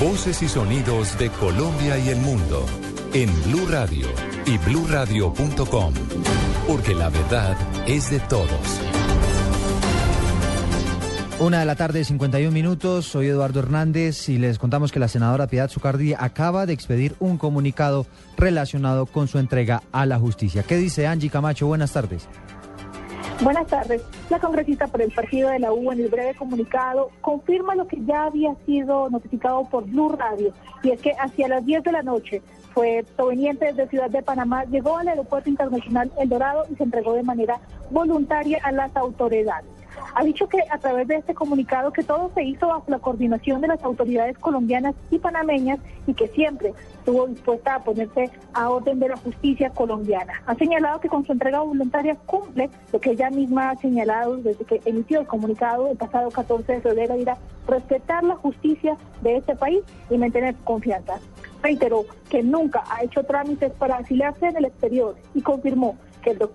Voces y sonidos de Colombia y el mundo en Blue Radio y bluradio.com, porque la verdad es de todos. Una de la tarde, 51 minutos. Soy Eduardo Hernández y les contamos que la senadora Piedad Zucardi acaba de expedir un comunicado relacionado con su entrega a la justicia. ¿Qué dice Angie Camacho? Buenas tardes. Buenas tardes. La congresista por el partido de la U en el breve comunicado confirma lo que ya había sido notificado por Blue Radio y es que hacia las 10 de la noche fue proveniente desde Ciudad de Panamá, llegó al aeropuerto internacional El Dorado y se entregó de manera voluntaria a las autoridades. Ha dicho que a través de este comunicado que todo se hizo bajo la coordinación de las autoridades colombianas y panameñas y que siempre estuvo dispuesta a ponerse a orden de la justicia colombiana. Ha señalado que con su entrega voluntaria cumple lo que ella misma ha señalado desde que emitió el comunicado el pasado 14 de febrero, ir a respetar la justicia de este país y mantener confianza. Reiteró que nunca ha hecho trámites para asiliarse en el exterior y confirmó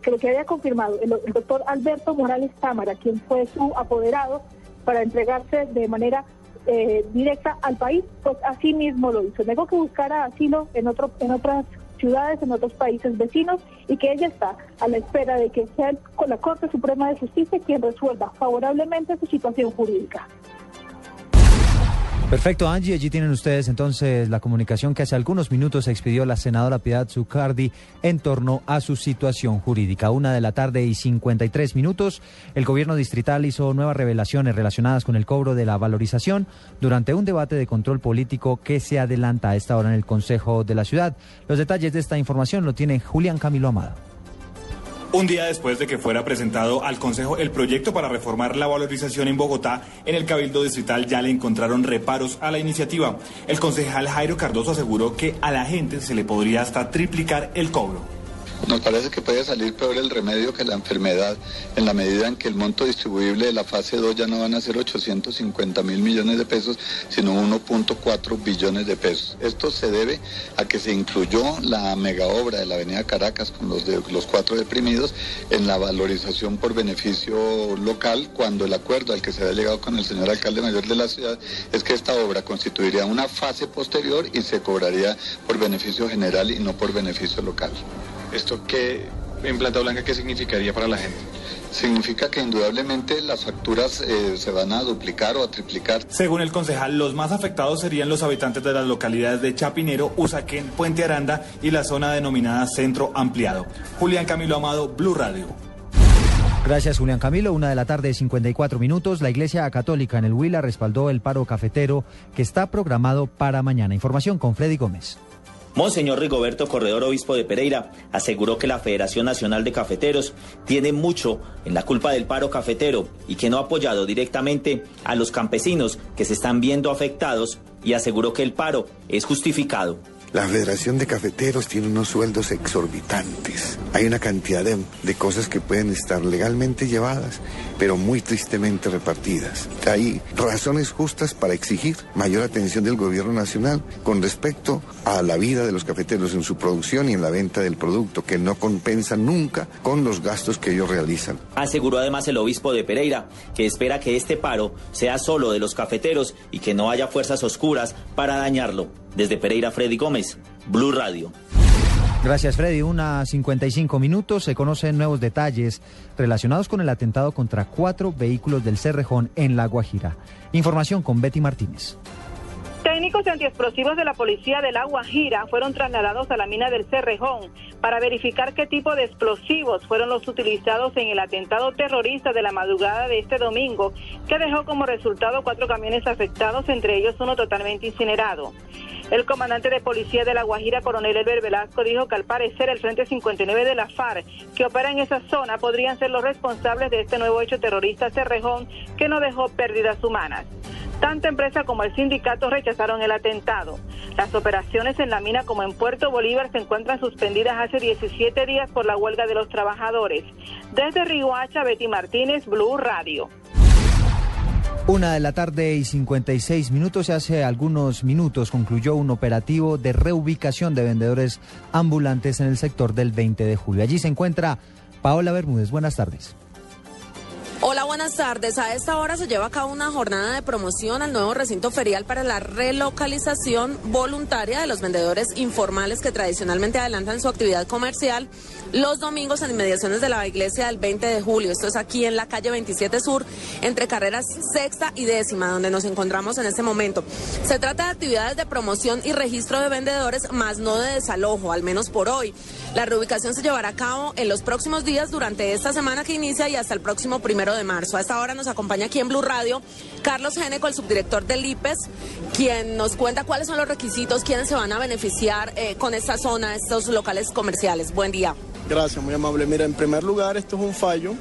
que, lo que había confirmado el, doctor Alberto Morales Cámara, quien fue su apoderado para entregarse de manera eh, directa al país, pues así mismo lo hizo. Negó que buscara asilo en, otro, en otras ciudades, en otros países vecinos, y que ella está a la espera de que sea con la Corte Suprema de Justicia quien resuelva favorablemente su situación jurídica. Perfecto, Angie. Allí tienen ustedes entonces la comunicación que hace algunos minutos expidió la senadora Piedad Zucardi en torno a su situación jurídica. Una de la tarde y 53 minutos, el gobierno distrital hizo nuevas revelaciones relacionadas con el cobro de la valorización durante un debate de control político que se adelanta a esta hora en el Consejo de la Ciudad. Los detalles de esta información lo tiene Julián Camilo Amado. Un día después de que fuera presentado al Consejo el proyecto para reformar la valorización en Bogotá, en el Cabildo Distrital ya le encontraron reparos a la iniciativa. El concejal Jairo Cardoso aseguró que a la gente se le podría hasta triplicar el cobro. Nos parece que puede salir peor el remedio que la enfermedad en la medida en que el monto distribuible de la fase 2 ya no van a ser 850 mil millones de pesos, sino 1.4 billones de pesos. Esto se debe a que se incluyó la mega obra de la Avenida Caracas con los, de, los cuatro deprimidos en la valorización por beneficio local, cuando el acuerdo al que se había llegado con el señor alcalde mayor de la ciudad es que esta obra constituiría una fase posterior y se cobraría por beneficio general y no por beneficio local. ¿Esto qué, en planta blanca, qué significaría para la gente? Significa que indudablemente las facturas eh, se van a duplicar o a triplicar. Según el concejal, los más afectados serían los habitantes de las localidades de Chapinero, Usaquén, Puente Aranda y la zona denominada Centro Ampliado. Julián Camilo Amado, Blue Radio. Gracias, Julián Camilo. Una de la tarde, 54 minutos. La Iglesia Católica en el Huila respaldó el paro cafetero que está programado para mañana. Información con Freddy Gómez. Monseñor Rigoberto Corredor, obispo de Pereira, aseguró que la Federación Nacional de Cafeteros tiene mucho en la culpa del paro cafetero y que no ha apoyado directamente a los campesinos que se están viendo afectados y aseguró que el paro es justificado. La Federación de Cafeteros tiene unos sueldos exorbitantes. Hay una cantidad de, cosas que pueden estar legalmente llevadas, pero muy tristemente repartidas. Hay razones justas para exigir mayor atención del gobierno nacional con respecto a la vida de los cafeteros en su producción y en la venta del producto, que no compensa nunca con los gastos que ellos realizan. Aseguró además el obispo de Pereira que espera que este paro sea solo de los cafeteros y que no haya fuerzas oscuras para dañarlo. Desde Pereira, Freddy Gómez, Blue Radio. Gracias, Freddy. Una 55 minutos. Se conocen nuevos detalles relacionados con el atentado contra cuatro vehículos del Cerrejón en La Guajira. Información con Betty Martínez. Técnicos antiexplosivos de la policía de La Guajira fueron trasladados a la mina del Cerrejón para verificar qué tipo de explosivos fueron los utilizados en el atentado terrorista de la madrugada de este domingo, que dejó como resultado cuatro camiones afectados, entre ellos uno totalmente incinerado. El comandante de policía de La Guajira, coronel Elber Velasco, dijo que al parecer el Frente 59 de la FARC, que opera en esa zona, podrían ser los responsables de este nuevo hecho terrorista cerrejón que no dejó pérdidas humanas. Tanto empresa como el sindicato rechazaron el atentado. Las operaciones en la mina como en Puerto Bolívar se encuentran suspendidas hace 17 días por la huelga de los trabajadores. Desde Riguacha, Betty Martínez, Blue Radio. Una de la tarde y 56 minutos. Hace algunos minutos concluyó un operativo de reubicación de vendedores ambulantes en el sector del 20 de julio. Allí se encuentra Paola Bermúdez. Buenas tardes. Buenas tardes. A esta hora se lleva a cabo una jornada de promoción al nuevo recinto ferial para la relocalización voluntaria de los vendedores informales que tradicionalmente adelantan su actividad comercial los domingos en inmediaciones de la iglesia del 20 de julio. Esto es aquí en la calle 27 Sur, entre carreras sexta y décima, donde nos encontramos en este momento. Se trata de actividades de promoción y registro de vendedores, más no de desalojo, al menos por hoy. La reubicación se llevará a cabo en los próximos días durante esta semana que inicia y hasta el próximo primero de marzo. A esta hora nos acompaña aquí en Blue Radio Carlos Geneco, el subdirector del IPES, quien nos cuenta cuáles son los requisitos, quiénes se van a beneficiar eh, con esta zona, estos locales comerciales. Buen día. Gracias, muy amable. Mira, en primer lugar, esto es un fallo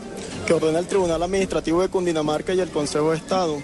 que ordena el Tribunal Administrativo de Cundinamarca y el Consejo de Estado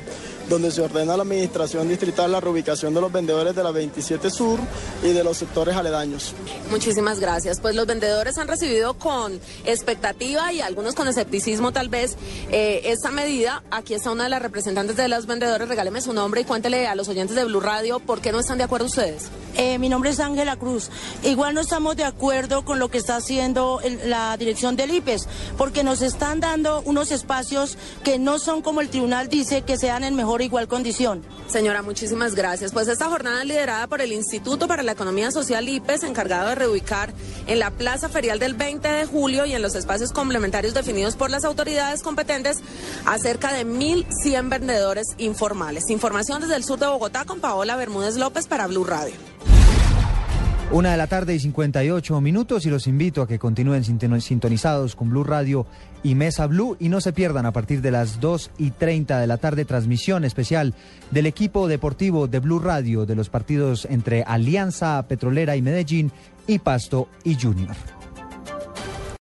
donde se ordena a la Administración Distrital la reubicación de los vendedores de la 27 Sur y de los sectores aledaños. Muchísimas gracias. Pues los vendedores han recibido con expectativa y algunos con escepticismo tal vez eh, esta medida. Aquí está una de las representantes de los vendedores. Regáleme su nombre y cuéntele a los oyentes de Blue Radio por qué no están de acuerdo ustedes. Eh, mi nombre es Ángela Cruz. Igual no estamos de acuerdo con lo que está haciendo la dirección del IPES, porque nos están dando unos espacios que no son como el tribunal dice que sean en mejor igual condición. Señora, muchísimas gracias. Pues esta jornada liderada por el Instituto para la Economía Social IPES, encargado de reubicar en la Plaza Ferial del 20 de julio y en los espacios complementarios definidos por las autoridades competentes a cerca de 1.100 vendedores informales. Información desde el sur de Bogotá con Paola Bermúdez López para Blue Radio. Una de la tarde y 58 minutos y los invito a que continúen sintonizados con Blue Radio y Mesa Blue y no se pierdan a partir de las 2 y 30 de la tarde transmisión especial del equipo deportivo de Blue Radio de los partidos entre Alianza Petrolera y Medellín y Pasto y Junior.